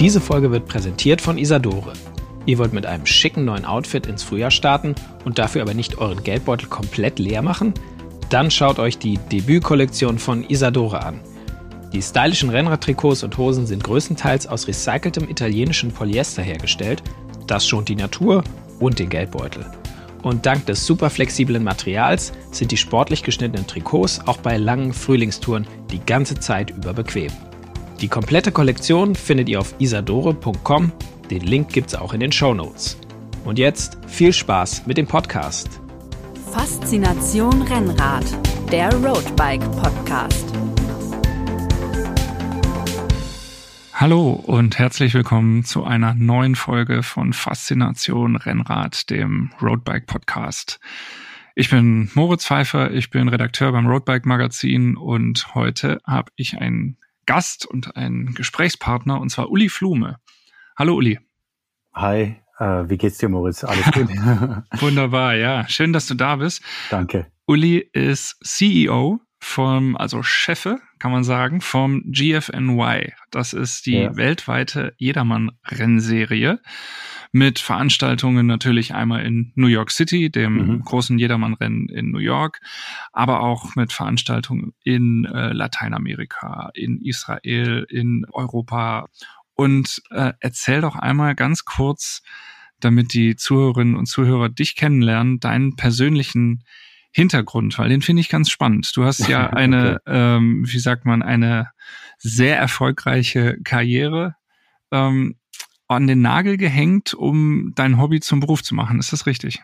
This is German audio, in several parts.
Diese Folge wird präsentiert von Isadore. Ihr wollt mit einem schicken neuen Outfit ins Frühjahr starten und dafür aber nicht euren Geldbeutel komplett leer machen? Dann schaut euch die Debütkollektion von Isadore an. Die stylischen Rennradtrikots und Hosen sind größtenteils aus recyceltem italienischen Polyester hergestellt. Das schont die Natur und den Geldbeutel. Und dank des super flexiblen Materials sind die sportlich geschnittenen Trikots auch bei langen Frühlingstouren die ganze Zeit über bequem. Die komplette Kollektion findet ihr auf isadore.com. Den Link gibt's auch in den Show Notes. Und jetzt viel Spaß mit dem Podcast. Faszination Rennrad, der Roadbike Podcast. Hallo und herzlich willkommen zu einer neuen Folge von Faszination Rennrad, dem Roadbike Podcast. Ich bin Moritz Pfeiffer, ich bin Redakteur beim Roadbike Magazin und heute habe ich einen Gast und einen Gesprächspartner und zwar Uli Flume. Hallo Uli. Hi, äh, wie geht's dir Moritz? Alles gut? Wunderbar, ja. Schön, dass du da bist. Danke. Uli ist CEO vom, also Chefe, kann man sagen, vom GFNY. Das ist die ja. weltweite Jedermann-Rennserie mit Veranstaltungen natürlich einmal in New York City, dem mhm. großen Jedermann-Rennen in New York, aber auch mit Veranstaltungen in äh, Lateinamerika, in Israel, in Europa. Und äh, erzähl doch einmal ganz kurz, damit die Zuhörerinnen und Zuhörer dich kennenlernen, deinen persönlichen Hintergrund, weil den finde ich ganz spannend. Du hast ja eine, okay. ähm, wie sagt man, eine sehr erfolgreiche Karriere ähm, an den Nagel gehängt, um dein Hobby zum Beruf zu machen. Ist das richtig?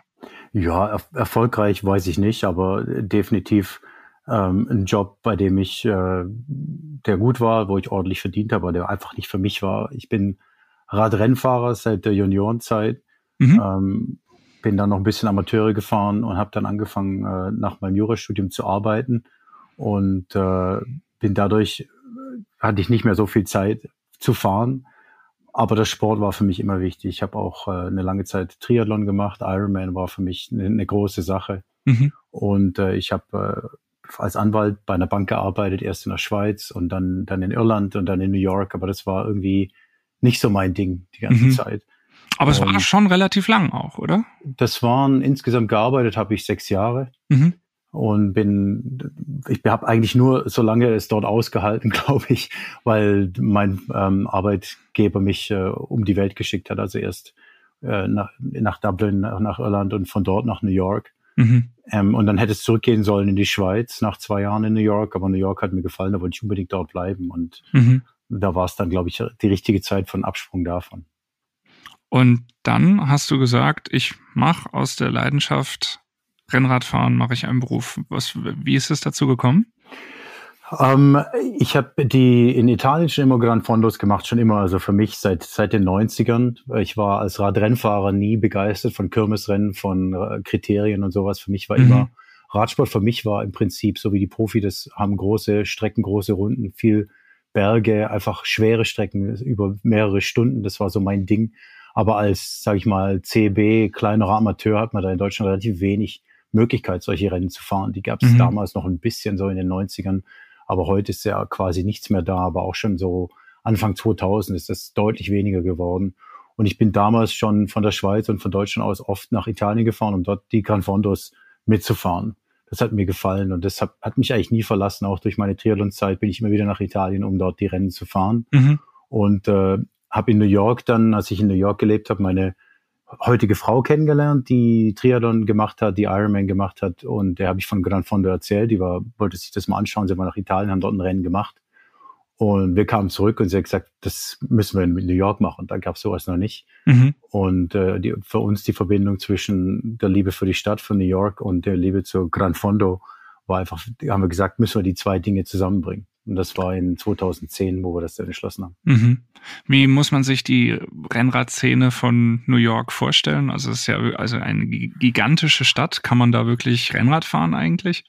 Ja, er erfolgreich weiß ich nicht, aber definitiv ähm, ein Job, bei dem ich, äh, der gut war, wo ich ordentlich verdient habe, aber der einfach nicht für mich war. Ich bin Radrennfahrer seit der Juniorenzeit. Mhm. Ähm, bin dann noch ein bisschen Amateure gefahren und habe dann angefangen, äh, nach meinem Jurastudium zu arbeiten und äh, bin dadurch, äh, hatte ich nicht mehr so viel Zeit zu fahren. Aber der Sport war für mich immer wichtig. Ich habe auch äh, eine lange Zeit Triathlon gemacht. Ironman war für mich eine, eine große Sache. Mhm. Und äh, ich habe äh, als Anwalt bei einer Bank gearbeitet, erst in der Schweiz und dann, dann in Irland und dann in New York. Aber das war irgendwie nicht so mein Ding die ganze mhm. Zeit. Aber es war ähm, schon relativ lang auch, oder? Das waren insgesamt gearbeitet habe ich sechs Jahre mhm. und bin ich habe eigentlich nur so lange es dort ausgehalten, glaube ich, weil mein ähm, Arbeitgeber mich äh, um die Welt geschickt hat. Also erst äh, nach, nach Dublin, nach, nach Irland und von dort nach New York. Mhm. Ähm, und dann hätte es zurückgehen sollen in die Schweiz nach zwei Jahren in New York, aber New York hat mir gefallen, da wollte ich unbedingt dort bleiben und mhm. da war es dann, glaube ich, die richtige Zeit von Absprung davon. Und dann hast du gesagt, ich mache aus der Leidenschaft Rennradfahren, mache ich einen Beruf. Was, wie ist es dazu gekommen? Ähm, ich habe die in Italien schon immer Gran Fondos gemacht, schon immer, also für mich seit, seit den 90ern. Ich war als Radrennfahrer nie begeistert von Kirmesrennen, von äh, Kriterien und sowas. Für mich war mhm. immer, Radsport für mich war im Prinzip, so wie die Profi, das haben große Strecken, große Runden, viel Berge, einfach schwere Strecken über mehrere Stunden. Das war so mein Ding. Aber als, sage ich mal, CB, kleinerer Amateur hat man da in Deutschland relativ wenig Möglichkeit, solche Rennen zu fahren. Die gab es mhm. damals noch ein bisschen so in den 90ern, aber heute ist ja quasi nichts mehr da. Aber auch schon so Anfang 2000 ist das deutlich weniger geworden. Und ich bin damals schon von der Schweiz und von Deutschland aus oft nach Italien gefahren, um dort die Gran Fondos mitzufahren. Das hat mir gefallen und das hat, hat mich eigentlich nie verlassen. Auch durch meine Triathlon-Zeit bin ich immer wieder nach Italien, um dort die Rennen zu fahren. Mhm. Und äh, habe in New York dann, als ich in New York gelebt habe, meine heutige Frau kennengelernt, die Triathlon gemacht hat, die Ironman gemacht hat. Und der habe ich von Gran Fondo erzählt. Die war, wollte sich das mal anschauen. Sie war nach Italien, haben dort ein Rennen gemacht. Und wir kamen zurück und sie hat gesagt, das müssen wir in New York machen. Da gab es sowas noch nicht. Mhm. Und äh, die, für uns die Verbindung zwischen der Liebe für die Stadt von New York und der Liebe zu Gran Fondo war einfach, haben wir gesagt, müssen wir die zwei Dinge zusammenbringen. Und das war in 2010, wo wir das dann entschlossen haben. Mhm. Wie muss man sich die Rennradszene von New York vorstellen? Also es ist ja also eine gigantische Stadt. Kann man da wirklich Rennrad fahren eigentlich?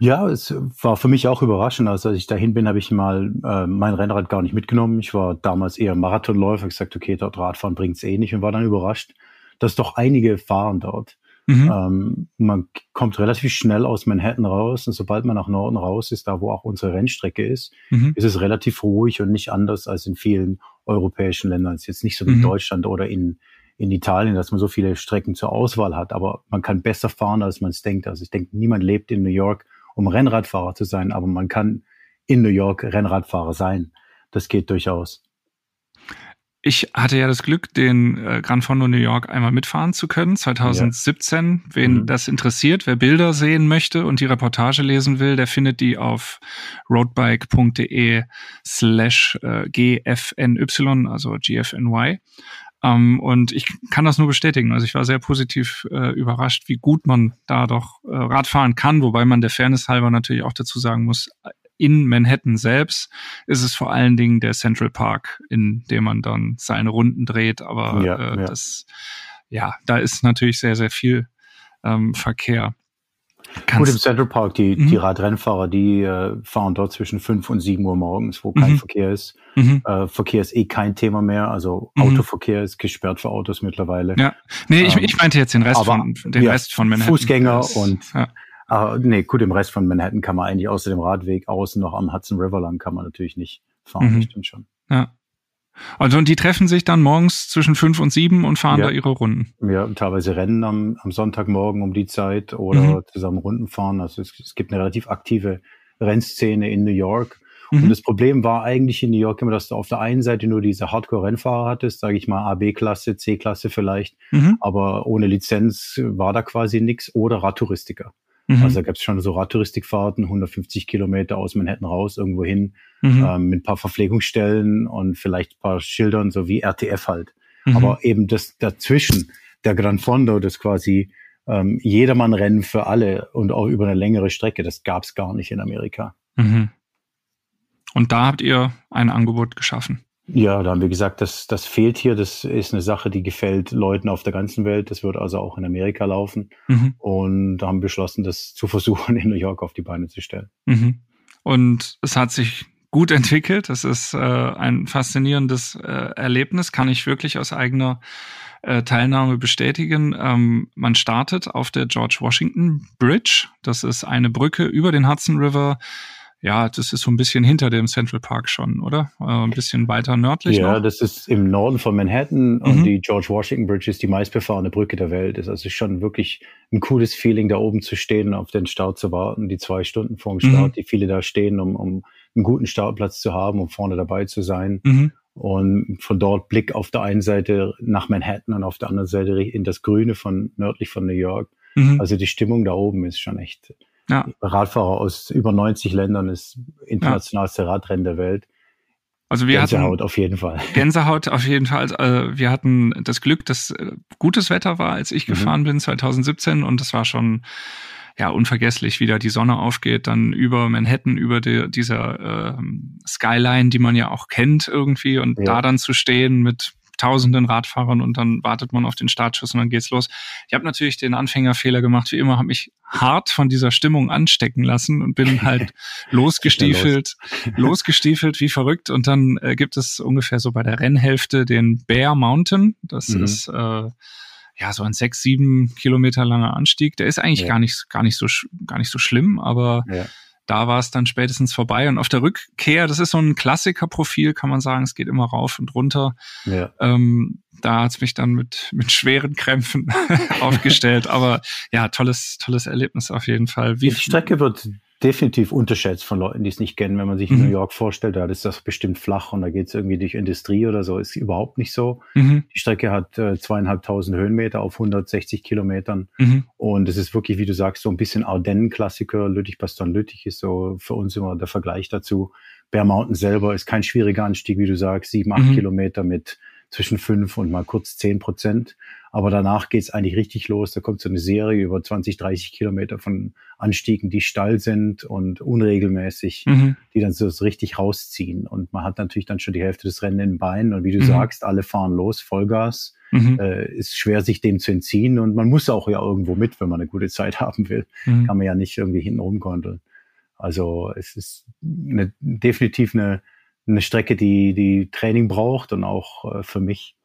Ja, es war für mich auch überraschend. Also als ich dahin bin, habe ich mal äh, mein Rennrad gar nicht mitgenommen. Ich war damals eher Marathonläufer, ich gesagt, okay, dort Radfahren bringt's eh nicht und war dann überrascht, dass doch einige fahren dort. Mhm. Ähm, man kommt relativ schnell aus Manhattan raus und sobald man nach Norden raus ist, da wo auch unsere Rennstrecke ist, mhm. ist es relativ ruhig und nicht anders als in vielen europäischen Ländern. Es ist jetzt nicht so wie in mhm. Deutschland oder in, in Italien, dass man so viele Strecken zur Auswahl hat, aber man kann besser fahren, als man es denkt. Also ich denke, niemand lebt in New York, um Rennradfahrer zu sein, aber man kann in New York Rennradfahrer sein. Das geht durchaus. Ich hatte ja das Glück, den äh, Gran Fondo New York einmal mitfahren zu können, 2017. Ja. Wen mhm. das interessiert, wer Bilder sehen möchte und die Reportage lesen will, der findet die auf roadbike.de slash äh, gfny, also gfny. Ähm, und ich kann das nur bestätigen. Also ich war sehr positiv äh, überrascht, wie gut man da doch äh, Radfahren kann, wobei man der Fairness halber natürlich auch dazu sagen muss, in Manhattan selbst ist es vor allen Dingen der Central Park, in dem man dann seine Runden dreht. Aber ja, äh, ja. das, ja, da ist natürlich sehr, sehr viel ähm, Verkehr. Kannst Gut, im Central Park, die, mhm. die Radrennfahrer, die äh, fahren dort zwischen 5 und 7 Uhr morgens, wo kein mhm. Verkehr ist. Mhm. Äh, Verkehr ist eh kein Thema mehr, also mhm. Autoverkehr ist gesperrt für Autos mittlerweile. Ja, nee, ähm, ich, ich meinte jetzt den Rest von den ja, Rest von Manhattan. Fußgänger das, und ja. Ah, nee, gut, im Rest von Manhattan kann man eigentlich außer dem Radweg außen noch am Hudson River lang kann man natürlich nicht fahren, mhm. stimmt schon. Ja. Also und die treffen sich dann morgens zwischen fünf und sieben und fahren ja. da ihre Runden. Ja, teilweise rennen am, am Sonntagmorgen um die Zeit oder mhm. zusammen Runden fahren. Also es, es, gibt eine relativ aktive Rennszene in New York. Mhm. Und das Problem war eigentlich in New York immer, dass du auf der einen Seite nur diese Hardcore-Rennfahrer hattest, sage ich mal AB-Klasse, C-Klasse vielleicht, mhm. aber ohne Lizenz war da quasi nichts oder Radtouristiker. Mhm. Also da gab es schon so Radtouristikfahrten, 150 Kilometer aus Manhattan raus, irgendwo hin, mhm. ähm, mit ein paar Verpflegungsstellen und vielleicht ein paar Schildern, so wie RTF halt. Mhm. Aber eben das dazwischen, der Gran Fondo, das quasi ähm, Jedermann-Rennen für alle und auch über eine längere Strecke, das gab es gar nicht in Amerika. Mhm. Und da habt ihr ein Angebot geschaffen. Ja, da haben wir gesagt, das, das fehlt hier. Das ist eine Sache, die gefällt Leuten auf der ganzen Welt. Das wird also auch in Amerika laufen. Mhm. Und da haben beschlossen, das zu versuchen, in New York auf die Beine zu stellen. Mhm. Und es hat sich gut entwickelt. Das ist äh, ein faszinierendes äh, Erlebnis, kann ich wirklich aus eigener äh, Teilnahme bestätigen. Ähm, man startet auf der George Washington Bridge. Das ist eine Brücke über den Hudson River ja, das ist so ein bisschen hinter dem Central Park schon, oder? Äh, ein bisschen weiter nördlich. Ja, noch. das ist im Norden von Manhattan mhm. und die George Washington Bridge ist die meistbefahrene Brücke der Welt. Ist also schon wirklich ein cooles Feeling, da oben zu stehen und auf den Start zu warten, die zwei Stunden vor dem Start, mhm. die viele da stehen, um, um einen guten Startplatz zu haben, um vorne dabei zu sein. Mhm. Und von dort Blick auf der einen Seite nach Manhattan und auf der anderen Seite in das Grüne von nördlich von New York. Mhm. Also die Stimmung da oben ist schon echt ja. Radfahrer aus über 90 Ländern ist internationalste ja. Radrennen der Welt. Also wir Gänsehaut hatten, auf jeden Fall. Gänsehaut auf jeden Fall. Also wir hatten das Glück, dass äh, gutes Wetter war, als ich mhm. gefahren bin 2017 und es war schon ja unvergesslich, wie da die Sonne aufgeht, dann über Manhattan, über die, dieser äh, Skyline, die man ja auch kennt irgendwie und ja. da dann zu stehen mit tausenden Radfahrern und dann wartet man auf den Startschuss und dann geht's los. Ich habe natürlich den Anfängerfehler gemacht, wie immer, habe mich hart von dieser Stimmung anstecken lassen und bin halt losgestiefelt, los. losgestiefelt wie verrückt. Und dann äh, gibt es ungefähr so bei der Rennhälfte den Bear Mountain. Das mhm. ist äh, ja so ein sechs, sieben Kilometer langer Anstieg. Der ist eigentlich ja. gar nicht, gar nicht so, gar nicht so schlimm, aber ja da war es dann spätestens vorbei. Und auf der Rückkehr, das ist so ein Klassikerprofil, kann man sagen, es geht immer rauf und runter. Ja. Ähm, da hat's mich dann mit, mit schweren Krämpfen aufgestellt. Aber ja, tolles, tolles Erlebnis auf jeden Fall. Wie die Strecke wird definitiv unterschätzt von Leuten, die es nicht kennen. Wenn man sich mhm. New York vorstellt, da ist das bestimmt flach und da geht es irgendwie durch Industrie oder so. Ist überhaupt nicht so. Mhm. Die Strecke hat äh, zweieinhalbtausend Höhenmeter auf 160 Kilometern. Mhm. Und es ist wirklich, wie du sagst, so ein bisschen Ardennen-Klassiker. Lüttich-Bastogne-Lüttich ist so für uns immer der Vergleich dazu. Bear Mountain selber ist kein schwieriger Anstieg, wie du sagst, sieben, acht mhm. Kilometer mit zwischen fünf und mal kurz zehn Prozent. Aber danach geht's eigentlich richtig los. Da kommt so eine Serie über 20, 30 Kilometer von Anstiegen, die steil sind und unregelmäßig, mhm. die dann so richtig rausziehen. Und man hat natürlich dann schon die Hälfte des Rennen in den Beinen. Und wie du mhm. sagst, alle fahren los, Vollgas. Mhm. Äh, ist schwer, sich dem zu entziehen. Und man muss auch ja irgendwo mit, wenn man eine gute Zeit haben will. Mhm. Kann man ja nicht irgendwie hinten rumgondeln. Also es ist eine, definitiv eine, eine Strecke, die, die Training braucht und auch äh, für mich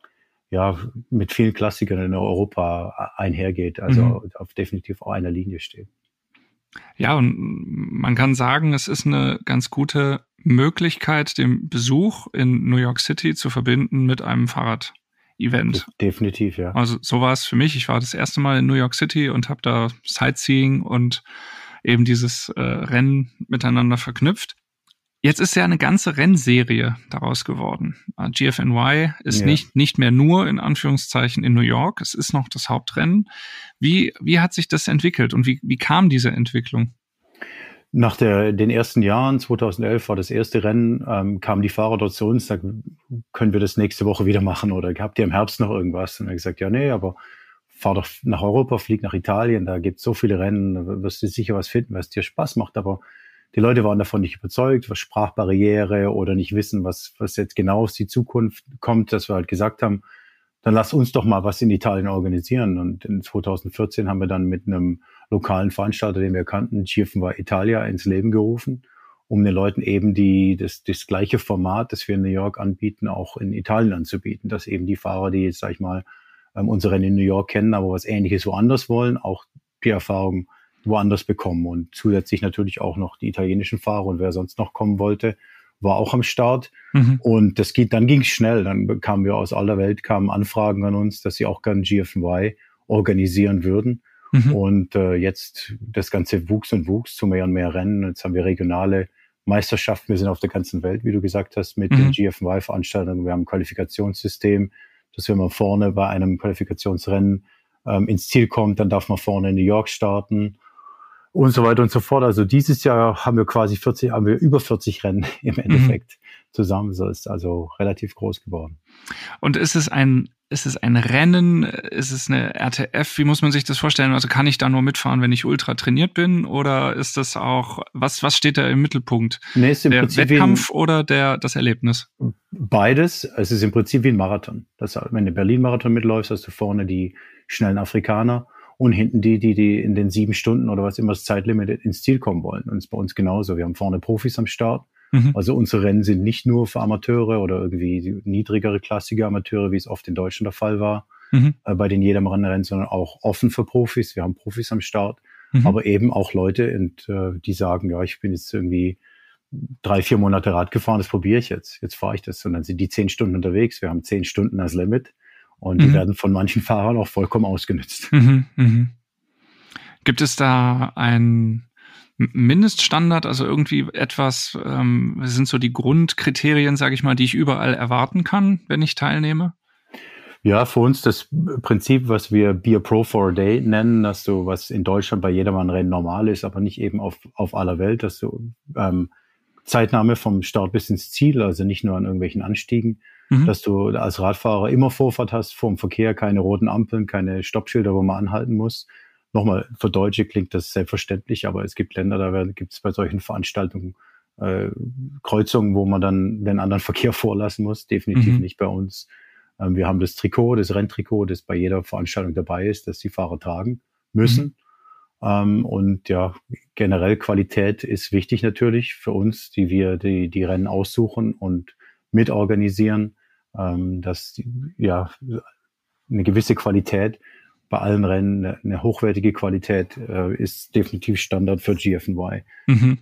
ja mit vielen Klassikern in Europa einhergeht, also mhm. auf definitiv auch einer Linie steht. Ja, und man kann sagen, es ist eine ganz gute Möglichkeit, den Besuch in New York City zu verbinden mit einem Fahrrad-Event. Definitiv, ja. Also so war es für mich. Ich war das erste Mal in New York City und habe da Sightseeing und eben dieses äh, Rennen miteinander verknüpft. Jetzt ist ja eine ganze Rennserie daraus geworden. Äh, GFNY ist ja. nicht, nicht mehr nur in Anführungszeichen in New York, es ist noch das Hauptrennen. Wie, wie hat sich das entwickelt und wie, wie kam diese Entwicklung? Nach der, den ersten Jahren, 2011 war das erste Rennen, ähm, kamen die Fahrer dort zu uns, sagten, können wir das nächste Woche wieder machen oder habt ihr im Herbst noch irgendwas? Und er gesagt, ja, nee, aber fahr doch nach Europa, flieg nach Italien, da gibt es so viele Rennen, da wirst du sicher was finden, was dir Spaß macht, aber die Leute waren davon nicht überzeugt, was Sprachbarriere oder nicht wissen, was, was jetzt genau aus die Zukunft kommt, dass wir halt gesagt haben, dann lass uns doch mal was in Italien organisieren. Und in 2014 haben wir dann mit einem lokalen Veranstalter, den wir kannten, GFNY Italia, ins Leben gerufen, um den Leuten eben die, das, das gleiche Format, das wir in New York anbieten, auch in Italien anzubieten, dass eben die Fahrer, die jetzt, sag ich mal, ähm, unsere Rennen in New York kennen, aber was Ähnliches woanders wollen, auch die Erfahrung woanders bekommen. Und zusätzlich natürlich auch noch die italienischen Fahrer und wer sonst noch kommen wollte, war auch am Start. Mhm. Und das geht, dann ging es schnell. Dann kamen wir aus aller Welt, kamen Anfragen an uns, dass sie auch gern GFY organisieren würden. Mhm. Und äh, jetzt das Ganze wuchs und wuchs zu mehr und mehr Rennen. Jetzt haben wir regionale Meisterschaften. Wir sind auf der ganzen Welt, wie du gesagt hast, mit mhm. den GFY-Veranstaltungen. Wir haben ein Qualifikationssystem, dass wenn man vorne bei einem Qualifikationsrennen ähm, ins Ziel kommt, dann darf man vorne in New York starten und so weiter und so fort. Also dieses Jahr haben wir quasi 40, haben wir über 40 Rennen im mhm. Endeffekt mhm. zusammen. So ist also relativ groß geworden. Und ist es ein, ist es ein Rennen? Ist es eine RTF? Wie muss man sich das vorstellen? Also kann ich da nur mitfahren, wenn ich ultra trainiert bin? Oder ist das auch, was, was steht da im Mittelpunkt? Nee, ist im der Prinzip Wettkampf oder der, das Erlebnis? Beides. Es ist im Prinzip wie ein Marathon. Das, wenn du Berlin-Marathon mitläufst, hast du vorne die schnellen Afrikaner und hinten die, die, die in den sieben Stunden oder was immer das Zeitlimit ins Ziel kommen wollen. Und es ist bei uns genauso. Wir haben vorne Profis am Start. Mhm. Also unsere Rennen sind nicht nur für Amateure oder irgendwie niedrigere klassische Amateure, wie es oft in Deutschland der Fall war, mhm. äh, bei den Jedermann-Rennen, sondern auch offen für Profis. Wir haben Profis am Start, mhm. aber eben auch Leute, und, äh, die sagen, ja, ich bin jetzt irgendwie drei, vier Monate Rad gefahren, das probiere ich jetzt. Jetzt fahre ich das. Und dann sind die zehn Stunden unterwegs. Wir haben zehn Stunden als Limit. Und die mhm. werden von manchen Fahrern auch vollkommen ausgenutzt. Mhm, mhm. Gibt es da ein Mindeststandard, also irgendwie etwas, ähm, sind so die Grundkriterien, sage ich mal, die ich überall erwarten kann, wenn ich teilnehme? Ja, für uns das Prinzip, was wir Beer Pro for a Day nennen, dass du, was in Deutschland bei jedermann Rennen normal ist, aber nicht eben auf, auf aller Welt, dass du ähm, Zeitnahme vom Start bis ins Ziel, also nicht nur an irgendwelchen Anstiegen, mhm. dass du als Radfahrer immer Vorfahrt hast vor dem Verkehr, keine roten Ampeln, keine Stoppschilder, wo man anhalten muss. Nochmal, für Deutsche klingt das selbstverständlich, aber es gibt Länder, da gibt es bei solchen Veranstaltungen äh, Kreuzungen, wo man dann den anderen Verkehr vorlassen muss. Definitiv mhm. nicht bei uns. Ähm, wir haben das Trikot, das Renntrikot, das bei jeder Veranstaltung dabei ist, das die Fahrer tragen müssen. Mhm. Ähm, und ja, generell Qualität ist wichtig natürlich für uns, die wir die, die Rennen aussuchen und mitorganisieren, ähm, dass ja eine gewisse Qualität bei allen Rennen, eine, eine hochwertige Qualität äh, ist definitiv Standard für GFNY. Mhm.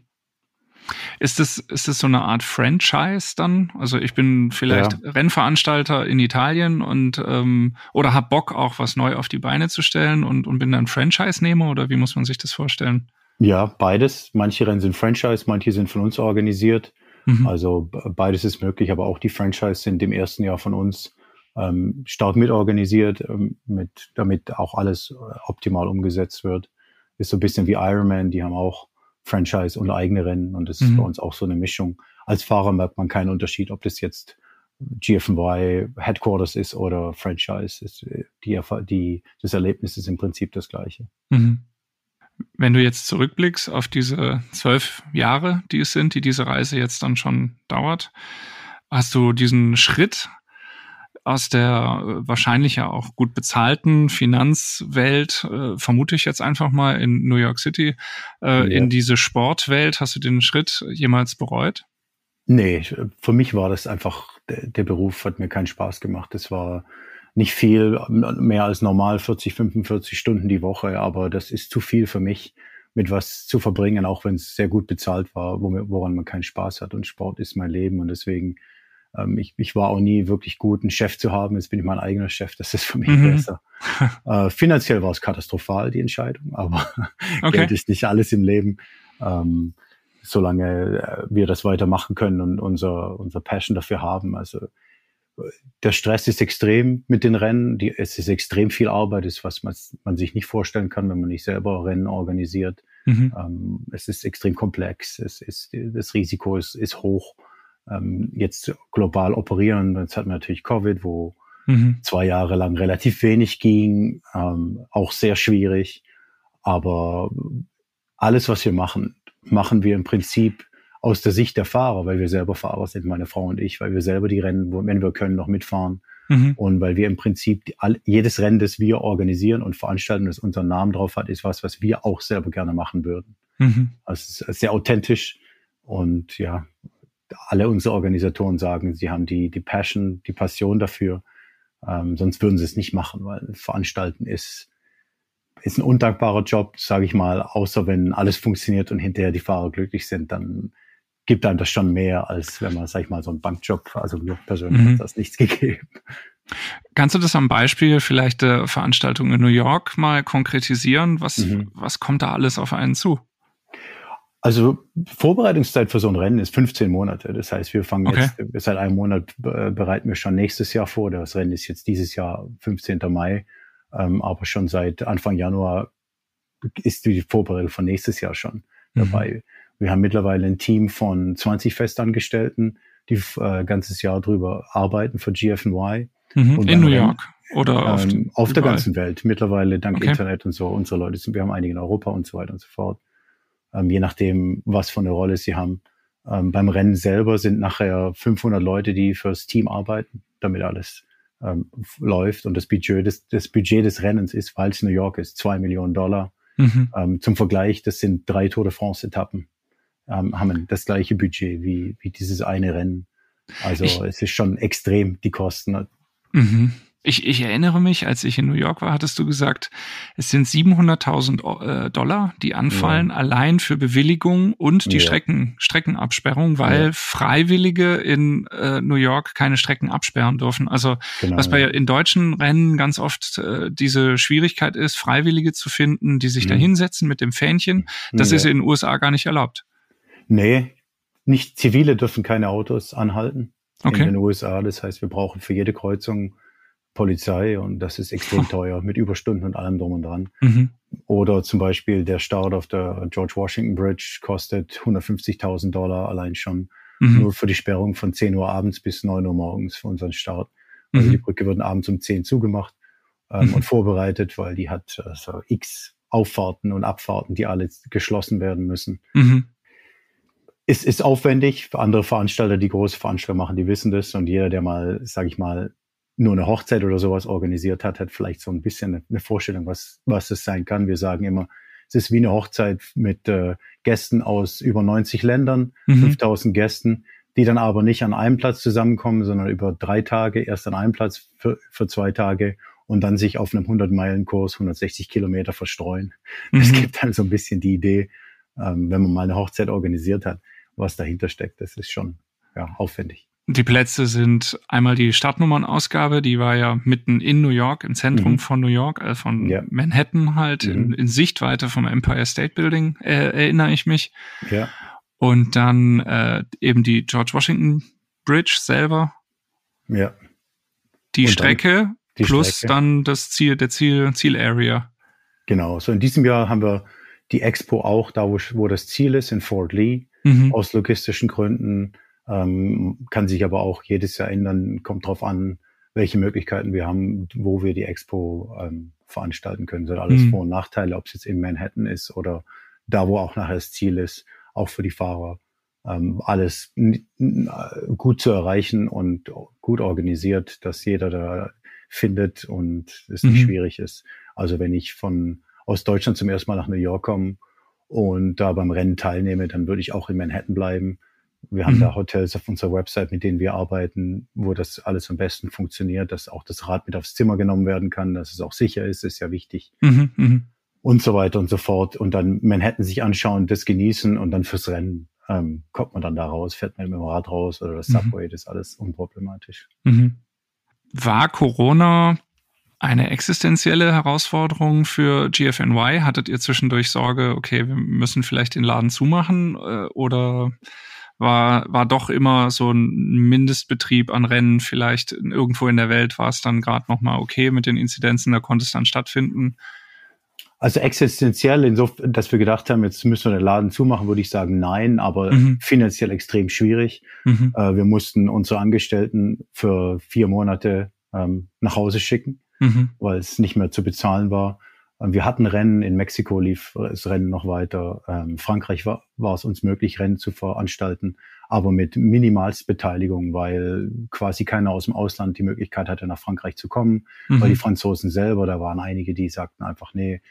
Ist es ist das so eine Art Franchise dann? Also ich bin vielleicht ja. Rennveranstalter in Italien und ähm, oder hab Bock auch was neu auf die Beine zu stellen und, und bin dann Franchise-Nehmer oder wie muss man sich das vorstellen? Ja, beides. Manche Rennen sind Franchise, manche sind von uns organisiert. Mhm. Also beides ist möglich, aber auch die Franchise sind im ersten Jahr von uns ähm, stark mitorganisiert, ähm, mit, damit auch alles äh, optimal umgesetzt wird. Ist so ein bisschen wie Ironman, die haben auch Franchise und eigene Rennen und das mhm. ist bei uns auch so eine Mischung. Als Fahrer merkt man keinen Unterschied, ob das jetzt GFY Headquarters ist oder Franchise. Ist, äh, die, die, das Erlebnis ist im Prinzip das gleiche. Mhm. Wenn du jetzt zurückblickst auf diese zwölf Jahre, die es sind, die diese Reise jetzt dann schon dauert, hast du diesen Schritt aus der äh, wahrscheinlich ja auch gut bezahlten Finanzwelt, äh, vermute ich jetzt einfach mal in New York City, äh, ja. in diese Sportwelt. Hast du den Schritt jemals bereut? Nee, für mich war das einfach, der, der Beruf hat mir keinen Spaß gemacht. Das war nicht viel mehr als normal 40, 45 Stunden die Woche, aber das ist zu viel für mich, mit was zu verbringen, auch wenn es sehr gut bezahlt war, woran man keinen Spaß hat. Und Sport ist mein Leben und deswegen ähm, ich, ich war auch nie wirklich gut, einen Chef zu haben. Jetzt bin ich mein eigener Chef. Das ist für mich mhm. besser. äh, finanziell war es katastrophal, die Entscheidung, aber okay. Geld ist nicht alles im Leben. Ähm, solange äh, wir das weitermachen können und unser, unser Passion dafür haben. Also der Stress ist extrem mit den Rennen. Die, es ist extrem viel Arbeit, ist was man, man sich nicht vorstellen kann, wenn man nicht selber Rennen organisiert. Mhm. Ähm, es ist extrem komplex. Es ist, das Risiko ist, ist hoch ähm, jetzt global operieren. Jetzt hatten wir natürlich Covid, wo mhm. zwei Jahre lang relativ wenig ging, ähm, auch sehr schwierig. Aber alles, was wir machen, machen wir im Prinzip aus der Sicht der Fahrer, weil wir selber Fahrer sind, meine Frau und ich, weil wir selber die Rennen, wenn wir können, noch mitfahren. Mhm. Und weil wir im Prinzip die, all, jedes Rennen, das wir organisieren und veranstalten, das unseren Namen drauf hat, ist was, was wir auch selber gerne machen würden. Mhm. Also es ist sehr authentisch und ja, alle unsere Organisatoren sagen, sie haben die, die Passion, die Passion dafür. Ähm, sonst würden sie es nicht machen, weil Veranstalten ist, ist ein undankbarer Job, sage ich mal, außer wenn alles funktioniert und hinterher die Fahrer glücklich sind, dann gibt einem das schon mehr, als wenn man, sag ich mal, so einen Bankjob, also mir persönlich mhm. hat das nichts gegeben. Kannst du das am Beispiel vielleicht der Veranstaltung in New York mal konkretisieren? Was, mhm. was kommt da alles auf einen zu? Also Vorbereitungszeit für so ein Rennen ist 15 Monate. Das heißt, wir fangen okay. jetzt seit einem Monat bereiten wir schon nächstes Jahr vor. Das Rennen ist jetzt dieses Jahr 15. Mai, ähm, aber schon seit Anfang Januar ist die Vorbereitung von nächstes Jahr schon mhm. Wir haben mittlerweile ein Team von 20 Festangestellten, die äh, ganzes Jahr drüber arbeiten für GFNY. Mhm. In New York oder auf, ähm, auf der ganzen Welt. Mittlerweile dank okay. Internet und so. Unsere Leute sind, wir haben einige in Europa und so weiter und so fort ähm, je nachdem, was für eine Rolle sie haben. Ähm, beim Rennen selber sind nachher 500 Leute, die fürs Team arbeiten, damit alles ähm, läuft. Und das Budget des, das Budget des Rennens ist, weil es New York ist, zwei Millionen Dollar. Mhm. Ähm, zum Vergleich, das sind drei Tour de France-Etappen, ähm, haben das gleiche Budget wie, wie dieses eine Rennen. Also ich, es ist schon extrem, die Kosten. Mhm. Ich, ich erinnere mich, als ich in New York war, hattest du gesagt, es sind 700.000 äh, Dollar, die anfallen, ja. allein für Bewilligung und die ja. Strecken, Streckenabsperrung, weil ja. Freiwillige in äh, New York keine Strecken absperren dürfen. Also genau, was bei in deutschen Rennen ganz oft äh, diese Schwierigkeit ist, Freiwillige zu finden, die sich mhm. da hinsetzen mit dem Fähnchen. Das ist in den USA gar nicht erlaubt. Nee, nicht Zivile dürfen keine Autos anhalten okay. in den USA. Das heißt, wir brauchen für jede Kreuzung Polizei und das ist extrem teuer mit Überstunden und allem drum und dran. Mhm. Oder zum Beispiel der Start auf der George Washington Bridge kostet 150.000 Dollar allein schon mhm. nur für die Sperrung von 10 Uhr abends bis 9 Uhr morgens für unseren Start. Also mhm. die Brücke wird abends um 10 zugemacht ähm, und mhm. vorbereitet, weil die hat also x Auffahrten und Abfahrten, die alle geschlossen werden müssen. Mhm. Es ist aufwendig. Für andere Veranstalter, die große Veranstalter machen, die wissen das. Und jeder, der mal, sage ich mal, nur eine Hochzeit oder sowas organisiert hat, hat vielleicht so ein bisschen eine Vorstellung, was, was es sein kann. Wir sagen immer, es ist wie eine Hochzeit mit äh, Gästen aus über 90 Ländern, mhm. 5000 Gästen, die dann aber nicht an einem Platz zusammenkommen, sondern über drei Tage erst an einem Platz für, für zwei Tage und dann sich auf einem 100-Meilen-Kurs 160 Kilometer verstreuen. Mhm. Das gibt dann so ein bisschen die Idee, ähm, wenn man mal eine Hochzeit organisiert hat, was dahinter steckt. Das ist schon ja, aufwendig. Die Plätze sind einmal die Stadtnummernausgabe, die war ja mitten in New York, im Zentrum mhm. von New York, äh, von ja. Manhattan halt, mhm. in, in, Sichtweite vom Empire State Building, äh, erinnere ich mich. Ja. Und dann äh, eben die George Washington Bridge selber. Ja. Die Und Strecke die plus Strecke. dann das Ziel, der Ziel, Zielarea. Genau. So in diesem Jahr haben wir die Expo auch da, wo, wo das Ziel ist, in Fort Lee, mhm. aus logistischen Gründen ähm, kann sich aber auch jedes Jahr ändern, kommt drauf an, welche Möglichkeiten wir haben, wo wir die Expo ähm, veranstalten können. Das sind alles mhm. Vor- und Nachteile, ob es jetzt in Manhattan ist oder da, wo auch nachher das Ziel ist, auch für die Fahrer. Ähm, alles gut zu erreichen und gut organisiert, dass jeder da findet und es nicht mhm. schwierig ist. Also wenn ich von aus Deutschland zum ersten Mal nach New York komme und da beim Rennen teilnehme, dann würde ich auch in Manhattan bleiben Wir haben mhm. da Hotels auf unserer Website, mit denen wir arbeiten, wo das alles am besten funktioniert, dass auch das Rad mit aufs Zimmer genommen werden kann, dass es auch sicher ist, ist ja wichtig. Mhm, mh. Und so weiter und so fort. Und dann Manhattan sich anschauen, das genießen und dann fürs Rennen ähm, kommt man dann da raus, fährt man mit dem Rad raus oder das mhm. Subway, mhm. das ist alles unproblematisch. Mhm. War Corona eine existenzielle Herausforderung für GFNY? Hattet ihr zwischendurch Sorge, okay, wir müssen vielleicht den Laden zumachen äh, oder war, war doch immer so ein Mindestbetrieb an Rennen vielleicht irgendwo in der Welt war es dann gerade nochmal okay mit den Inzidenzen, da konnte es dann stattfinden. Also existenziell, insofern, dass wir gedacht haben, jetzt müssen wir den Laden zumachen, würde ich sagen, nein, aber mhm. finanziell extrem schwierig. Mhm. Äh, wir mussten unsere Angestellten für vier Monate ähm, nach Hause schicken, mhm. weil es nicht mehr zu bezahlen war. Ähm, wir hatten Rennen, in Mexiko lief das Rennen noch weiter. Ähm, Frankreich war, war es uns möglich, Rennen zu veranstalten, aber mit Minimalstbeteiligung, weil quasi keiner aus dem Ausland die Möglichkeit hatte, nach Frankreich zu kommen, mhm. weil die Franzosen selber, da waren einige, die sagten einfach, nee,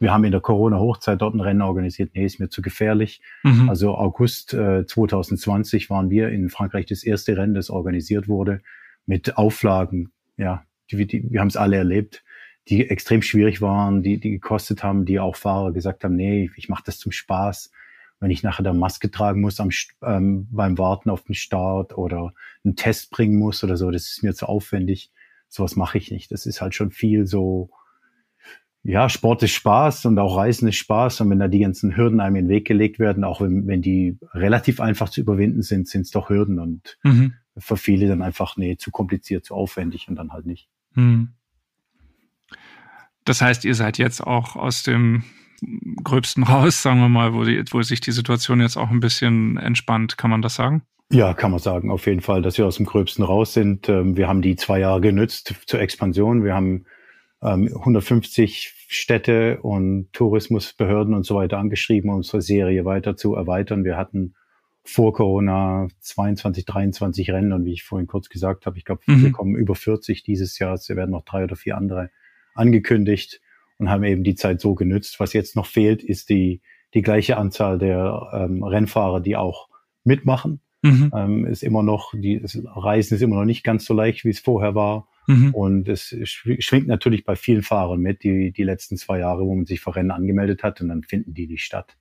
wir haben in der Corona-Hochzeit dort ein Rennen organisiert, nee, ist mir zu gefährlich. Mhm. Also August äh, 2020 waren wir in Frankreich das erste Rennen, das organisiert wurde, mit Auflagen, ja, die, die, wir haben es alle erlebt die extrem schwierig waren, die, die gekostet haben, die auch Fahrer gesagt haben, nee, ich mache das zum Spaß. Wenn ich nachher da Maske tragen muss am, ähm, beim Warten auf den Start oder einen Test bringen muss oder so, das ist mir zu aufwendig. Sowas mache ich nicht. Das ist halt schon viel so, ja, Sport ist Spaß und auch Reisen ist Spaß. Und wenn da die ganzen Hürden einem in den Weg gelegt werden, auch wenn, wenn die relativ einfach zu überwinden sind, sind es doch Hürden und mhm. für viele dann einfach, nee, zu kompliziert, zu aufwendig und dann halt nicht. Mhm. Das heißt, ihr seid jetzt auch aus dem Gröbsten raus, sagen wir mal, wo, die, wo sich die Situation jetzt auch ein bisschen entspannt, kann man das sagen? Ja, kann man sagen, auf jeden Fall, dass wir aus dem Gröbsten raus sind. Ähm, wir haben die zwei Jahre genützt zur Expansion. Wir haben 150 ähm, Städte und Tourismusbehörden und so weiter angeschrieben, um unsere Serie weiter zu erweitern. Wir hatten vor Corona 22, 23 Rennen und wie ich vorhin kurz gesagt habe, ich glaube, mhm. wir kommen über 40 dieses Jahr. Es werden noch drei oder vier andere angekündigt und haben eben die Zeit so genützt. Was jetzt noch fehlt, ist die, die gleiche Anzahl der ähm, Rennfahrer, die auch mitmachen. Mhm. Ähm, ist immer noch, die das Reisen ist immer noch nicht ganz so leicht, wie es vorher war. Mhm. Und es schwingt natürlich bei vielen Fahrern mit, die, die letzten zwei Jahre, wo man sich für Rennen angemeldet hat und dann finden die die statt.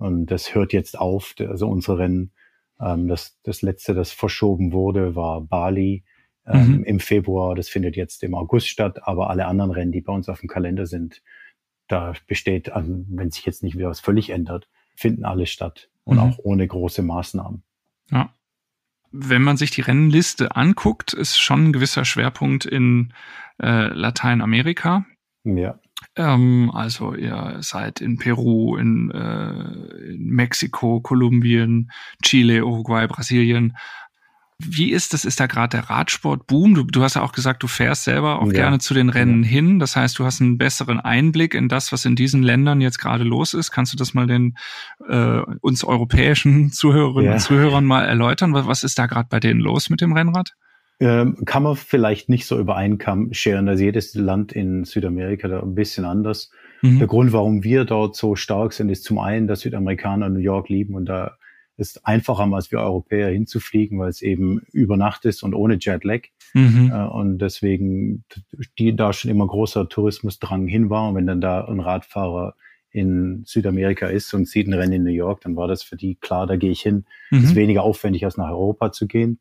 Und das hört jetzt auf. Also unsere Rennen, ähm, das, das letzte, das verschoben wurde, war Bali ähm, mhm. im Februar. Das findet jetzt im August statt, aber alle anderen Rennen, die bei uns auf dem Kalender sind, da besteht, an, wenn sich jetzt nicht wieder was völlig ändert, finden alle statt und mhm. auch ohne große Maßnahmen. Ja. Wenn man sich die Rennliste anguckt, ist schon ein gewisser Schwerpunkt in äh, Lateinamerika. Ja. Ähm, also ihr seid in Peru, in, äh, in Mexiko, Kolumbien, Chile, Uruguay, Brasilien. Wie ist das? Ist da gerade der Radsport-Boom? Du, du, hast ja auch gesagt, du fährst selber auch ja. gerne zu den Rennen ja. hin. Das heißt, du hast einen besseren Einblick in das, was in diesen Ländern jetzt gerade los ist. Kannst du das mal den äh, uns europäischen Zuhörerinnen ja. und Zuhörern mal erläutern? Was, was ist da gerade bei denen los mit dem Rennrad? Ähm, kann man vielleicht nicht so über einen Kamm scheren. Also jedes Land in Südamerika da ein bisschen anders. Mhm. Der Grund, warum wir dort so stark sind, ist zum einen, dass Südamerikaner New York lieben und da ist einfacher als wir Europäer hinzufliegen, weil es eben über Nacht ist und ohne Jetlag. Mhm. Äh, und deswegen die da schon immer großer Tourismusdrang hin war. Und wenn dann da ein Radfahrer in Südamerika ist und sieht ein Rennen in New York, dann war das für die klar, da gehe ich hin. Mhm. Ist weniger aufwendig, als nach Europa zu gehen.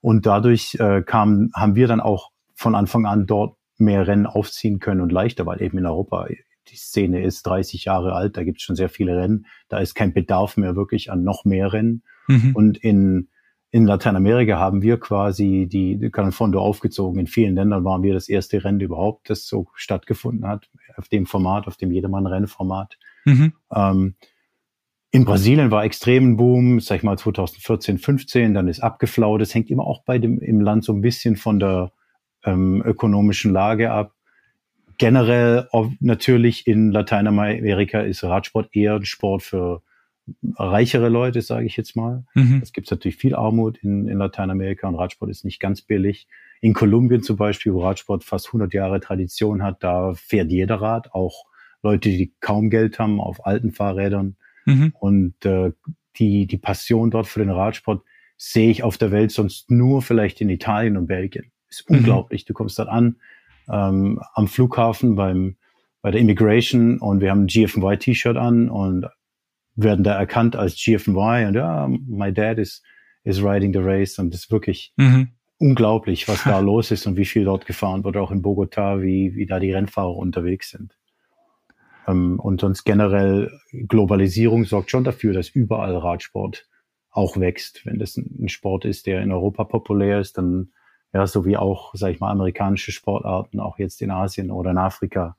Und dadurch äh, kam, haben wir dann auch von Anfang an dort mehr Rennen aufziehen können und leichter, weil eben in Europa die Szene ist 30 Jahre alt, da gibt es schon sehr viele Rennen, da ist kein Bedarf mehr wirklich an noch mehr Rennen. Mhm. Und in, in Lateinamerika haben wir quasi die, die Gran Fondo aufgezogen. In vielen Ländern waren wir das erste Rennen überhaupt, das so stattgefunden hat, auf dem Format, auf dem Jedermann-Rennformat. Mhm. Ähm, in Brasilien war extrem ein Boom, sag ich mal 2014, 15, dann ist abgeflaut. Das hängt immer auch bei dem im Land so ein bisschen von der ähm, ökonomischen Lage ab generell natürlich in Lateinamerika ist Radsport eher ein Sport für reichere Leute, sage ich jetzt mal. Mhm. Es gibt natürlich viel Armut in, in Lateinamerika und Radsport ist nicht ganz billig. In Kolumbien zum Beispiel, wo Radsport fast 100 Jahre Tradition hat, da fährt jeder Rad, auch Leute, die kaum Geld haben, auf alten Fahrrädern. Mhm. Und äh, die, die Passion dort für den Radsport sehe ich auf der Welt sonst nur vielleicht in Italien und Belgien. Ist mhm. unglaublich. Du kommst dort an ähm, am Flughafen beim bei der Immigration und wir haben ein GFY T-Shirt an und werden da erkannt als GFY und ja, my dad is is riding the race und das ist wirklich mhm. unglaublich, was da los ist und wie viel dort gefahren wird, auch in Bogota, wie wie da die Rennfahrer unterwegs sind. Ähm, und sonst generell Globalisierung sorgt schon dafür, dass überall Radsport auch wächst. Wenn das ein Sport ist, der in Europa populär ist, dann ja, so wie auch, sag ich mal, amerikanische Sportarten auch jetzt in Asien oder in Afrika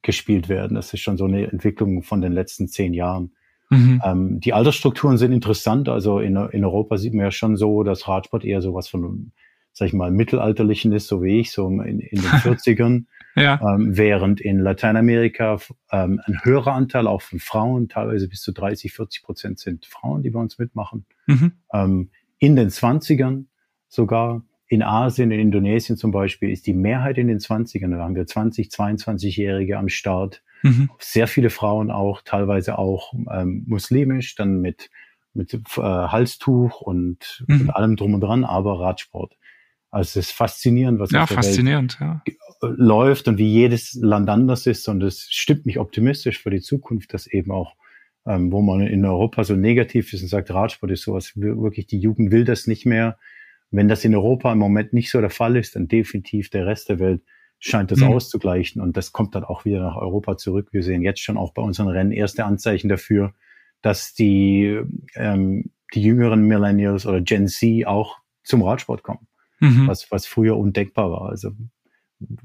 gespielt werden. Das ist schon so eine Entwicklung von den letzten zehn Jahren. Mhm. Ähm, die Altersstrukturen sind interessant. Also in, in Europa sieht man ja schon so, dass Radsport eher so was von, sag ich mal, mittelalterlichen ist, so wie ich, so in, in den 40ern. Ja. ähm, während in Lateinamerika ähm, ein höherer Anteil auch von Frauen, teilweise bis zu 30, 40 Prozent sind Frauen, die bei uns mitmachen. Mhm. Ähm, in den 20ern sogar in Asien, in Indonesien zum Beispiel, ist die Mehrheit in den 20ern. Da haben wir 20, 22-Jährige am Start. Mhm. Sehr viele Frauen auch, teilweise auch ähm, muslimisch, dann mit, mit äh, Halstuch und, mhm. und allem drum und dran, aber Radsport. Also es ist faszinierend, was ja, faszinierend, ja. läuft und wie jedes Land anders ist. Und es stimmt mich optimistisch für die Zukunft, dass eben auch, ähm, wo man in Europa so negativ ist und sagt, Radsport ist sowas, wirklich die Jugend will das nicht mehr. Wenn das in Europa im Moment nicht so der Fall ist, dann definitiv der Rest der Welt scheint das mhm. auszugleichen. Und das kommt dann auch wieder nach Europa zurück. Wir sehen jetzt schon auch bei unseren Rennen erste Anzeichen dafür, dass die, ähm, die jüngeren Millennials oder Gen Z auch zum Radsport kommen mhm. was, was früher undenkbar war. Also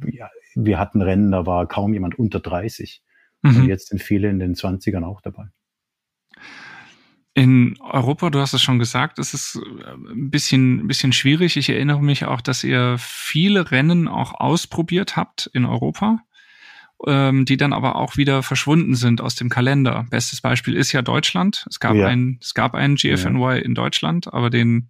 ja, wir hatten Rennen, da war kaum jemand unter 30. Mhm. Und jetzt sind viele in den 20ern auch dabei. In Europa, du hast es schon gesagt, es ist äh, ein bisschen, ein bisschen schwierig. Ich erinnere mich auch, dass ihr viele Rennen auch ausprobiert habt in Europa, ähm, die dann aber auch wieder verschwunden sind aus dem Kalender. Bestes Beispiel ist ja Deutschland. Es gab ja. ein, es gab einen GFNY ja. in Deutschland, aber den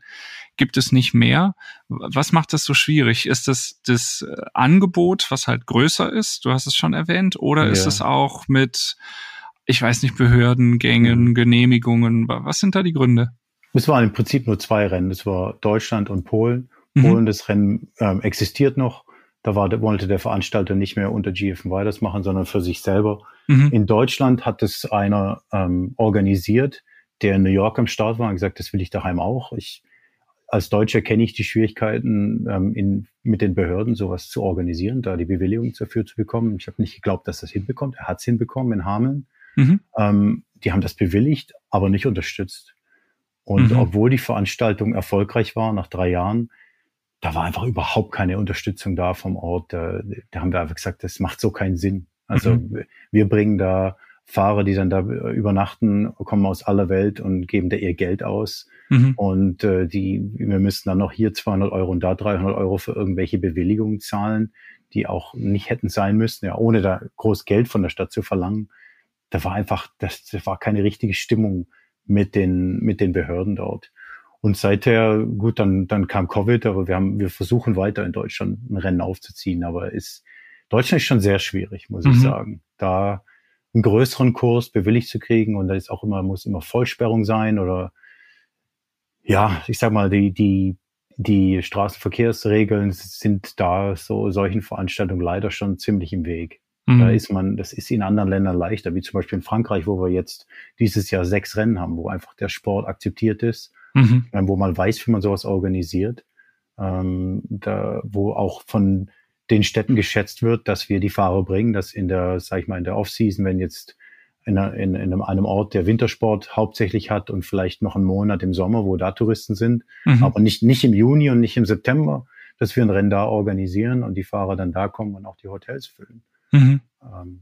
gibt es nicht mehr. Was macht das so schwierig? Ist das das äh, Angebot, was halt größer ist? Du hast es schon erwähnt. Oder ja. ist es auch mit, ich weiß nicht, Behördengängen. Genehmigungen? Was sind da die Gründe? Es waren im Prinzip nur zwei Rennen. Es war Deutschland und Polen. Mhm. Polen, das Rennen ähm, existiert noch. Da war, wollte der Veranstalter nicht mehr unter GFNY das machen, sondern für sich selber. Mhm. In Deutschland hat es einer ähm, organisiert, der in New York am Start war und gesagt, das will ich daheim auch. Ich als Deutscher kenne ich die Schwierigkeiten, ähm, in, mit den Behörden sowas zu organisieren, da die Bewilligung dafür zu bekommen. Ich habe nicht geglaubt, dass das hinbekommt. Er hat es hinbekommen in Hameln. Mhm. Ähm, die haben das bewilligt, aber nicht unterstützt. Und mhm. obwohl die Veranstaltung erfolgreich war nach drei Jahren, da war einfach überhaupt keine Unterstützung da vom Ort. Da, da haben wir einfach gesagt, das macht so keinen Sinn. Also mhm. wir bringen da Fahrer, die dann da übernachten, kommen aus aller Welt und geben da ihr Geld aus. Mhm. Und äh, die, wir müssten dann noch hier 200 Euro und da 300 Euro für irgendwelche Bewilligungen zahlen, die auch nicht hätten sein müssen, ja, ohne da groß Geld von der Stadt zu verlangen. Da war einfach, das, das war keine richtige Stimmung mit den, mit den Behörden dort. Und seither, gut, dann, dann kam Covid, aber wir haben, wir versuchen weiter in Deutschland ein Rennen aufzuziehen, aber ist, Deutschland ist schon sehr schwierig, muss mhm. ich sagen. Da, einen größeren Kurs bewilligt zu kriegen und da ist auch immer, muss immer Vollsperrung sein oder ja, ich sag mal, die, die, die Straßenverkehrsregeln sind da so solchen Veranstaltungen leider schon ziemlich im Weg. Mhm. Da ist man, das ist in anderen Ländern leichter, wie zum Beispiel in Frankreich, wo wir jetzt dieses Jahr sechs Rennen haben, wo einfach der Sport akzeptiert ist, mhm. wo man weiß, wie man sowas organisiert, ähm, da, wo auch von den Städten geschätzt wird, dass wir die Fahrer bringen, dass in der, sag ich mal, in der Offseason, wenn jetzt in, in, in einem Ort, der Wintersport hauptsächlich hat und vielleicht noch einen Monat im Sommer, wo da Touristen sind, mhm. aber nicht, nicht im Juni und nicht im September, dass wir ein Rennen da organisieren und die Fahrer dann da kommen und auch die Hotels füllen. Mhm. Ähm,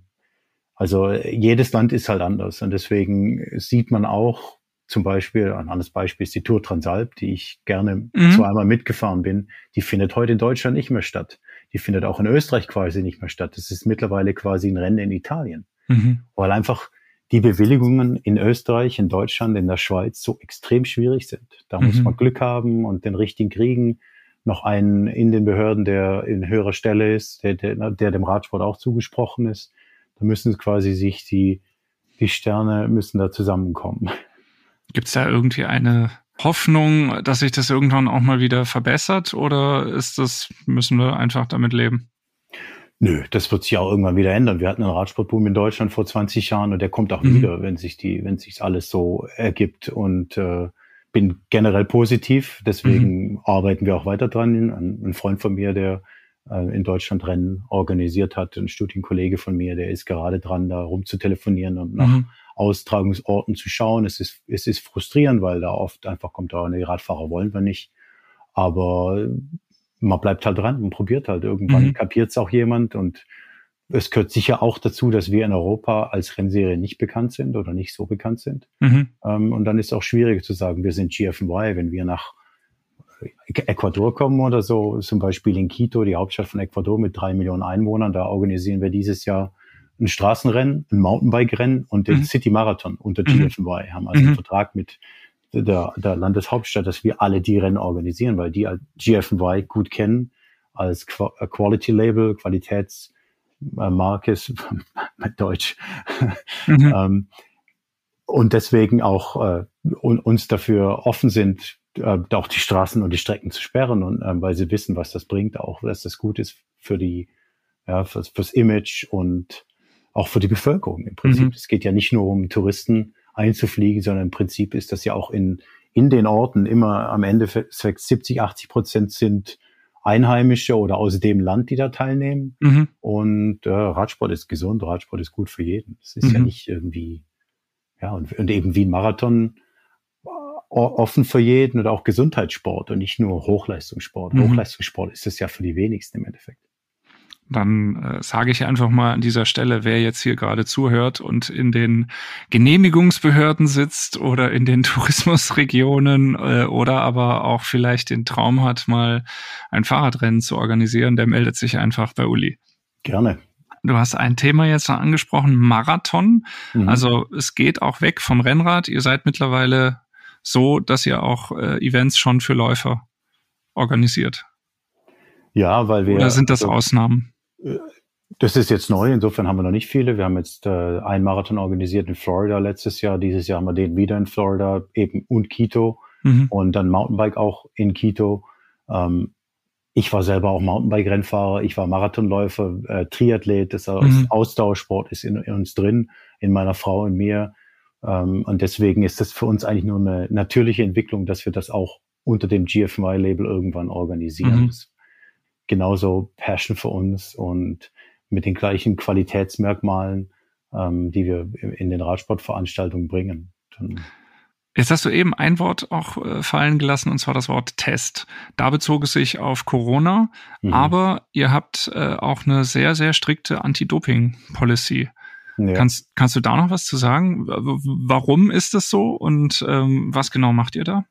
also jedes Land ist halt anders und deswegen sieht man auch zum Beispiel, ein anderes Beispiel ist die Tour Transalp, die ich gerne mhm. zweimal mitgefahren bin, die findet heute in Deutschland nicht mehr statt die findet auch in Österreich quasi nicht mehr statt. Das ist mittlerweile quasi ein Rennen in Italien, mhm. weil einfach die Bewilligungen in Österreich, in Deutschland, in der Schweiz so extrem schwierig sind. Da mhm. muss man Glück haben und den richtigen kriegen. Noch einen in den Behörden, der in höherer Stelle ist, der, der, der dem Radsport auch zugesprochen ist. Da müssen quasi sich die, die Sterne müssen da zusammenkommen. Gibt es da irgendwie eine Hoffnung, dass sich das irgendwann auch mal wieder verbessert oder ist das, müssen wir einfach damit leben? Nö, das wird sich auch irgendwann wieder ändern. Wir hatten einen Radsportboom in Deutschland vor 20 Jahren und der kommt auch mhm. wieder, wenn sich die, wenn sich alles so ergibt. Und äh, bin generell positiv, deswegen mhm. arbeiten wir auch weiter dran. Ein, ein Freund von mir, der äh, in Deutschland Rennen organisiert hat, ein Studienkollege von mir, der ist gerade dran, da rumzutelefonieren und nach mhm. Austragungsorten zu schauen. Es ist, es ist frustrierend, weil da oft einfach kommt, da die Radfahrer wollen wir nicht. Aber man bleibt halt dran und probiert halt. Irgendwann mhm. kapiert es auch jemand und es gehört sicher auch dazu, dass wir in Europa als Rennserie nicht bekannt sind oder nicht so bekannt sind. Mhm. Ähm, und dann ist es auch schwierig zu sagen, wir sind GFY, wenn wir nach Ecuador kommen oder so, zum Beispiel in Quito, die Hauptstadt von Ecuador mit drei Millionen Einwohnern, da organisieren wir dieses Jahr ein Straßenrennen, ein Mountainbike-Rennen und den mhm. City Marathon unter mhm. GFY, haben also einen mhm. Vertrag mit der, der Landeshauptstadt, dass wir alle die Rennen organisieren, weil die GFY gut kennen als äh, Quality Label, Qualitätsmarke ist mit Deutsch. Mhm. ähm, und deswegen auch äh, uns dafür offen sind, äh, auch die Straßen und die Strecken zu sperren und äh, weil sie wissen, was das bringt, auch dass das gut ist für die, ja, fürs, fürs Image und auch für die Bevölkerung im Prinzip. Mhm. Es geht ja nicht nur um Touristen, einzufliegen, sondern im Prinzip ist das ja auch in, in den Orten immer am Ende 70, 80 Prozent sind Einheimische oder aus dem Land, die da teilnehmen. Mhm. Und äh, Radsport ist gesund, Radsport ist gut für jeden. Es ist mhm. ja nicht irgendwie, ja, und, und eben wie ein Marathon äh, offen für jeden oder auch Gesundheitssport und nicht nur Hochleistungssport. Mhm. Hochleistungssport ist es ja für die wenigsten im Endeffekt dann äh, sage ich einfach mal an dieser Stelle, wer jetzt hier gerade zuhört und in den Genehmigungsbehörden sitzt oder in den Tourismusregionen äh, oder aber auch vielleicht den Traum hat, mal ein Fahrradrennen zu organisieren, der meldet sich einfach bei Uli. Gerne. Du hast ein Thema jetzt noch angesprochen, Marathon. Mhm. Also es geht auch weg vom Rennrad. Ihr seid mittlerweile so, dass ihr auch äh, Events schon für Läufer organisiert. Ja, weil wir. Oder sind das also, Ausnahmen? Das ist jetzt neu, insofern haben wir noch nicht viele. Wir haben jetzt äh, einen Marathon organisiert in Florida letztes Jahr. Dieses Jahr haben wir den wieder in Florida, eben und Quito mhm. und dann Mountainbike auch in Quito. Ähm, ich war selber auch Mountainbike-Rennfahrer, ich war Marathonläufer, äh, Triathlet, das mhm. Ausdauersport ist in, in, uns drin, in meiner Frau und mir. Ähm, und deswegen ist das für uns eigentlich nur eine natürliche Entwicklung, dass wir das auch unter dem GFY-Label irgendwann organisieren. Mhm genauso Passion für uns und mit den gleichen Qualitätsmerkmalen, ähm, die wir in den Radsportveranstaltungen bringen. Dann Jetzt hast du eben ein Wort auch äh, fallen gelassen, und zwar das Wort Test. Da bezog es sich auf Corona, mhm. aber ihr habt äh, auch eine sehr, sehr strikte Anti-Doping-Policy. Ja. Kannst, kannst du da noch was zu sagen? Warum ist das so und ähm, was genau macht ihr da?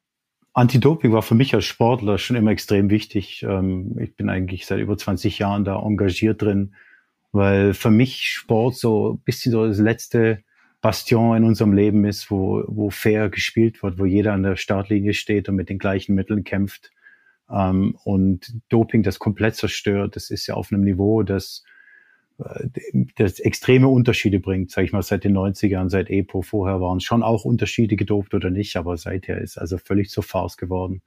Anti-Doping war für mich als Sportler schon immer extrem wichtig. Ähm, ich bin eigentlich seit über 20 Jahren da engagiert drin, weil für mich Sport so ein bisschen so das letzte Bastion in unserem Leben ist, wo, wo fair gespielt wird, wo jeder an der Startlinie steht und mit den gleichen Mitteln kämpft. Ähm, und Doping das komplett zerstört, das ist ja auf einem Niveau, das das extreme Unterschiede bringt, sage ich mal, seit den 90ern, seit EPO. Vorher waren schon auch Unterschiede gedopt oder nicht, aber seither ist also völlig zur Farce geworden.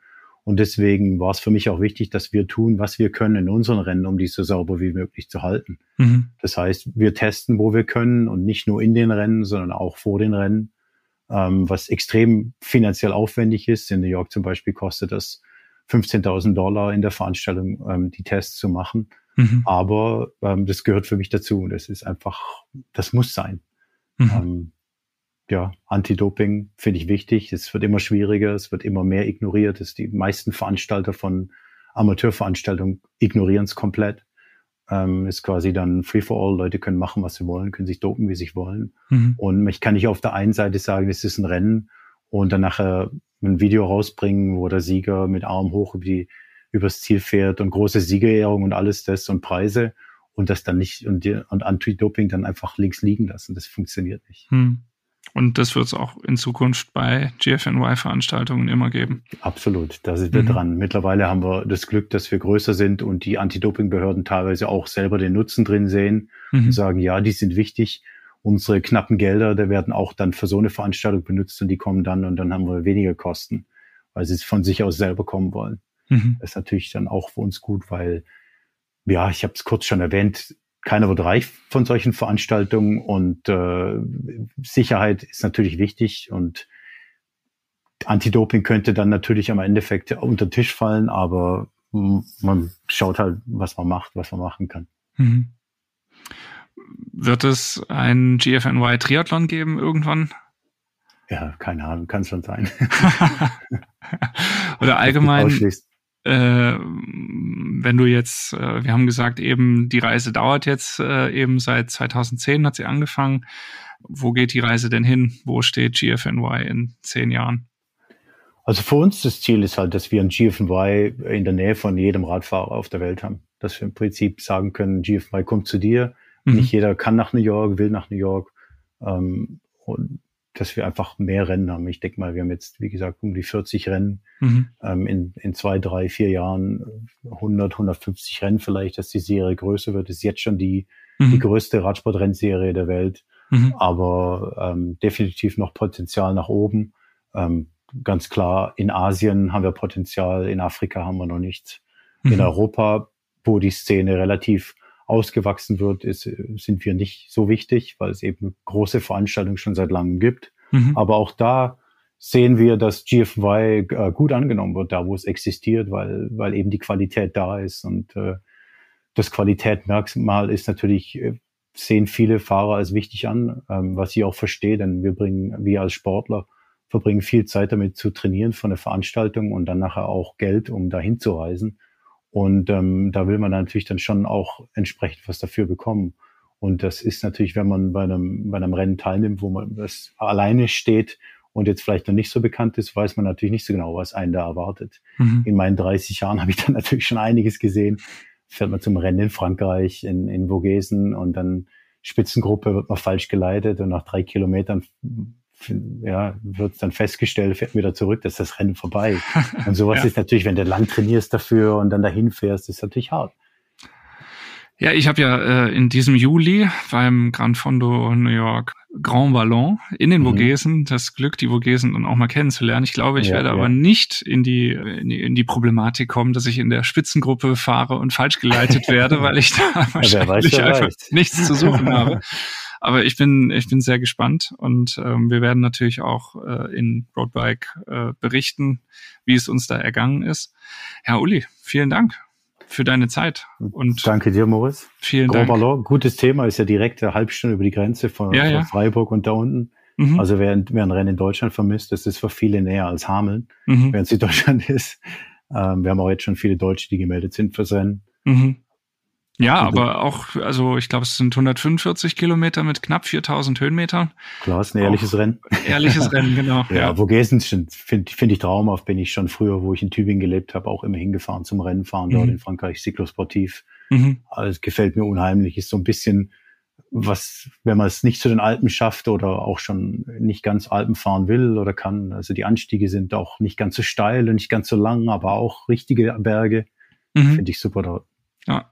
Und deswegen war es für mich auch wichtig, dass wir tun, was wir können in unseren Rennen, um die so sauber wie möglich zu halten. Mhm. Das heißt, wir testen, wo wir können und nicht nur in den Rennen, sondern auch vor den Rennen, ähm, was extrem finanziell aufwendig ist. In New York zum Beispiel kostet das 15.000 Dollar in der Veranstaltung, ähm, die Tests zu machen. Mhm. Aber ähm, das gehört für mich dazu. Das ist einfach, das muss sein. Mhm. Ähm, ja, Anti-Doping finde ich wichtig. Es wird immer schwieriger, es wird immer mehr ignoriert. Es, die meisten Veranstalter von Amateurveranstaltungen ignorieren es komplett. Ähm, ist quasi dann free for all. Leute können machen, was sie wollen, können sich dopen, wie sie wollen. Mhm. Und ich kann nicht auf der einen Seite sagen, es ist ein Rennen und dann nachher ein Video rausbringen, wo der Sieger mit Arm hoch über die übers Ziel fährt und große Siegerehrung und alles das und Preise und das dann nicht und, und Anti-Doping dann einfach links liegen lassen. Das funktioniert nicht. Hm. Und das wird es auch in Zukunft bei GFNY-Veranstaltungen immer geben. Absolut, da sind wir mhm. dran. Mittlerweile haben wir das Glück, dass wir größer sind und die Anti-Doping-Behörden teilweise auch selber den Nutzen drin sehen mhm. und sagen, ja, die sind wichtig unsere knappen Gelder, die werden auch dann für so eine Veranstaltung benutzt und die kommen dann und dann haben wir weniger Kosten, weil sie von sich aus selber kommen wollen. Mhm. Das ist natürlich dann auch für uns gut, weil, ja, ich habe es kurz schon erwähnt, keiner wird reich von solchen Veranstaltungen und äh, Sicherheit ist natürlich wichtig und Anti-Doping könnte dann natürlich am Endeffekt unter den Tisch fallen, aber man schaut halt, was man macht, was man machen kann. Mhm. Wird es ein GFNY Triathlon geben irgendwann? Ja, keine Ahnung, kann schon sein. Oder allgemein, wenn du jetzt, äh, wir haben gesagt, eben die Reise dauert jetzt äh, eben seit 2010 hat sie angefangen. Wo geht die Reise denn hin? Wo steht GFNY in zehn Jahren? Also für uns das Ziel ist halt, dass wir ein GFNY in der Nähe von jedem Radfahrer auf der Welt haben. Dass wir im Prinzip sagen können, GFNY kommt zu dir. Mhm. Nicht jeder kann nach New York, will nach New York. Ähm, und dass wir einfach mehr Rennen haben. Ich denke mal, wir haben jetzt, wie gesagt, um die 40 Rennen mhm. ähm, in, in zwei, drei, vier Jahren 100, 150 Rennen vielleicht, dass die Serie größer wird. Ist jetzt schon die, mhm. die größte Radsportrennserie der Welt, mhm. aber ähm, definitiv noch Potenzial nach oben. Ähm, ganz klar, in Asien haben wir Potenzial, in Afrika haben wir noch nichts. In mhm. Europa, wo die Szene relativ ausgewachsen wird, ist, sind wir nicht so wichtig, weil es eben große Veranstaltungen schon seit langem gibt. Mhm. Aber auch da sehen wir, dass GFY äh, gut angenommen wird, da wo es existiert, weil, weil eben die Qualität da ist. Und äh, das Qualitätmerkmal ist natürlich, äh, sehen viele Fahrer als wichtig an, ähm, was ich auch verstehe, denn wir bringen, wir als Sportler verbringen viel Zeit damit zu trainieren von der Veranstaltung und dann nachher auch Geld, um dahin zu reisen. Und ähm, da will man natürlich dann schon auch entsprechend was dafür bekommen. Und das ist natürlich, wenn man bei einem, bei einem Rennen teilnimmt, wo man das alleine steht und jetzt vielleicht noch nicht so bekannt ist, weiß man natürlich nicht so genau, was einen da erwartet. Mhm. In meinen 30 Jahren habe ich dann natürlich schon einiges gesehen. Fährt man zum Rennen in Frankreich, in, in Vogesen und dann Spitzengruppe wird man falsch geleitet und nach drei Kilometern ja, wird dann festgestellt, fährt wieder zurück, dass das Rennen vorbei. Und sowas ja. ist natürlich, wenn du lang trainierst dafür und dann dahin fährst, ist natürlich hart. Ja, ich habe ja äh, in diesem Juli beim Grand Fondo New York Grand Ballon in den mhm. Vogesen das Glück, die Vogesen dann auch mal kennenzulernen. Ich glaube, ich ja, werde ja. aber nicht in die, in die in die Problematik kommen, dass ich in der Spitzengruppe fahre und falsch geleitet werde, weil ich da wahrscheinlich weiß, einfach weiß. nichts zu suchen habe. Aber ich bin, ich bin sehr gespannt und ähm, wir werden natürlich auch äh, in Roadbike äh, berichten, wie es uns da ergangen ist. Herr Uli, vielen Dank für deine Zeit. Und Danke dir, Moritz. Vielen Grand Dank. Ballon, gutes Thema, ist ja direkt eine halbe Stunde über die Grenze von, ja, von ja. Freiburg und da unten. Mhm. Also wer, wer ein Rennen in Deutschland vermisst, das ist für viele näher als Hameln, mhm. während es in Deutschland ist. Ähm, wir haben auch jetzt schon viele Deutsche, die gemeldet sind fürs Rennen. Mhm. Ja, aber auch, also ich glaube, es sind 145 Kilometer mit knapp 4000 Höhenmetern. Klar, ist ein ehrliches auch Rennen. Ehrliches Rennen, genau. ja, ja. Vogesen finde find ich traumhaft. Bin ich schon früher, wo ich in Tübingen gelebt habe, auch immer hingefahren zum Rennenfahren mhm. dort in Frankreich, Cyclosportiv. Mhm. Also gefällt mir unheimlich. Ist so ein bisschen was, wenn man es nicht zu den Alpen schafft oder auch schon nicht ganz Alpen fahren will oder kann. Also die Anstiege sind auch nicht ganz so steil und nicht ganz so lang, aber auch richtige Berge. Mhm. Finde ich super dort. Ja,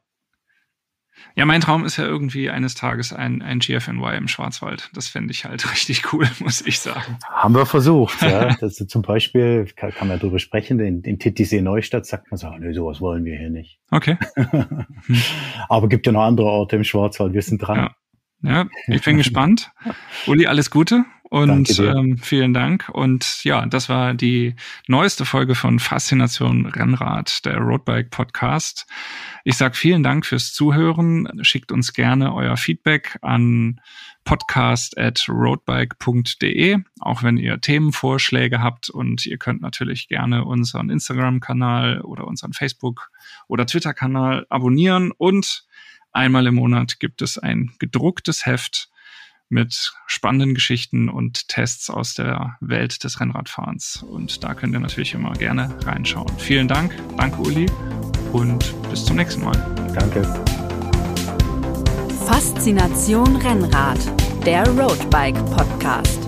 ja, mein Traum ist ja irgendwie eines Tages ein, ein GFNY im Schwarzwald. Das fände ich halt richtig cool, muss ich sagen. Haben wir versucht, ja. Das zum Beispiel, kann, kann man darüber sprechen, in, in Titisee Neustadt sagt man so, nö, sowas wollen wir hier nicht. Okay. Aber gibt ja noch andere Orte im Schwarzwald, wir sind dran. Ja. Ja, ich bin gespannt. Uli, alles Gute und ähm, vielen Dank. Und ja, das war die neueste Folge von Faszination Rennrad, der Roadbike Podcast. Ich sag vielen Dank fürs Zuhören. Schickt uns gerne euer Feedback an podcast at roadbike.de, auch wenn ihr Themenvorschläge habt. Und ihr könnt natürlich gerne unseren Instagram-Kanal oder unseren Facebook- oder Twitter-Kanal abonnieren und Einmal im Monat gibt es ein gedrucktes Heft mit spannenden Geschichten und Tests aus der Welt des Rennradfahrens. Und da könnt ihr natürlich immer gerne reinschauen. Vielen Dank, danke Uli und bis zum nächsten Mal. Danke. Faszination Rennrad, der Roadbike Podcast.